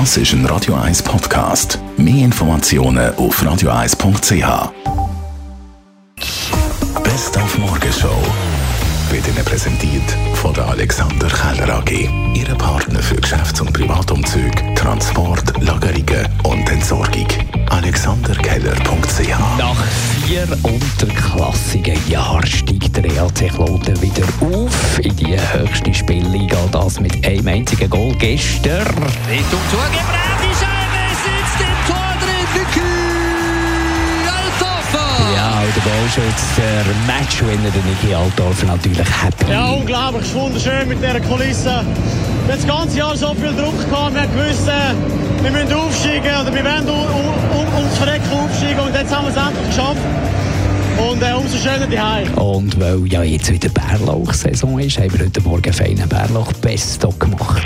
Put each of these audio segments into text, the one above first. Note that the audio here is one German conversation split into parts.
Das ist ein Radio 1 Podcast. Mehr Informationen auf radio1.ch. Best auf Morgenshow wird Ihnen präsentiert von der Alexander Keller AG. Ihre Partner für Geschäfts- und Privatumzüge, Transport, Lagerungen und Entsorgung. AlexanderKeller.ch Nach vier unterklassigen Jahren steigt der EAC Kloten wieder auf in die höchste Spielliga. Das mit einem einzigen Goal gestern. Richtung Tor gebracht, die Scheibe sitzt im Tor drin, Vicky Althofer! Ja, der Goalschütze, der Matchwinner, der Niki Altdorfer, natürlich happy. Ja, unglaublich. Wunderschön mit dieser Kulisse. Wir haben das ganze Jahr so viel Druck gehabt. Wir haben gewusst, äh, wir müssen aufsteigen oder wir wollen um, um, ums Verrecken aufsteigen. Und jetzt haben wir es endlich geschafft. Und weil ja jetzt wieder Bärlauch-Saison ist, haben wir heute Morgen feinen Bärlauch-Pesto gemacht.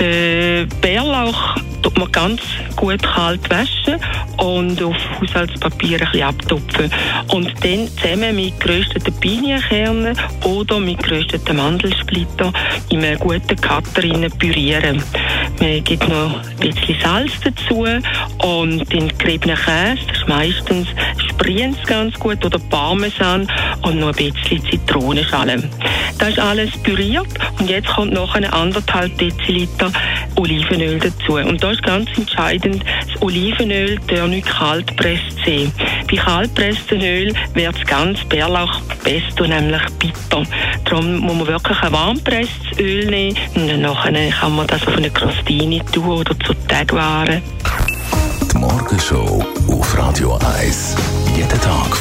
Den Bärlauch tut man ganz gut kalt waschen und auf Haushaltspapier ein bisschen abtupfen. Und dann zusammen mit gerösteten Pinienkernen oder mit gerösteten Mandelsplitter in einem guten Cutter rein pürieren. Man gibt noch ein bisschen Salz dazu und den geriebenen Käse, das ist meistens Spriens ganz gut oder Parmesan und noch ein bisschen Zitronenschale. Das ist alles püriert und jetzt kommt noch eine anderthalb Deziliter Olivenöl dazu. Und da ist ganz entscheidend, das Olivenöl darf nicht kalt gepresst sein. Bei kaltpresstem Öl wird das ganze Bärlauchpesto nämlich bitter. Darum muss man wirklich ein warmpresstes Öl nehmen und dann nachher kann man das auf eine Crostini tun oder zu Teigwaren. Die Morgenshow auf Radio 1.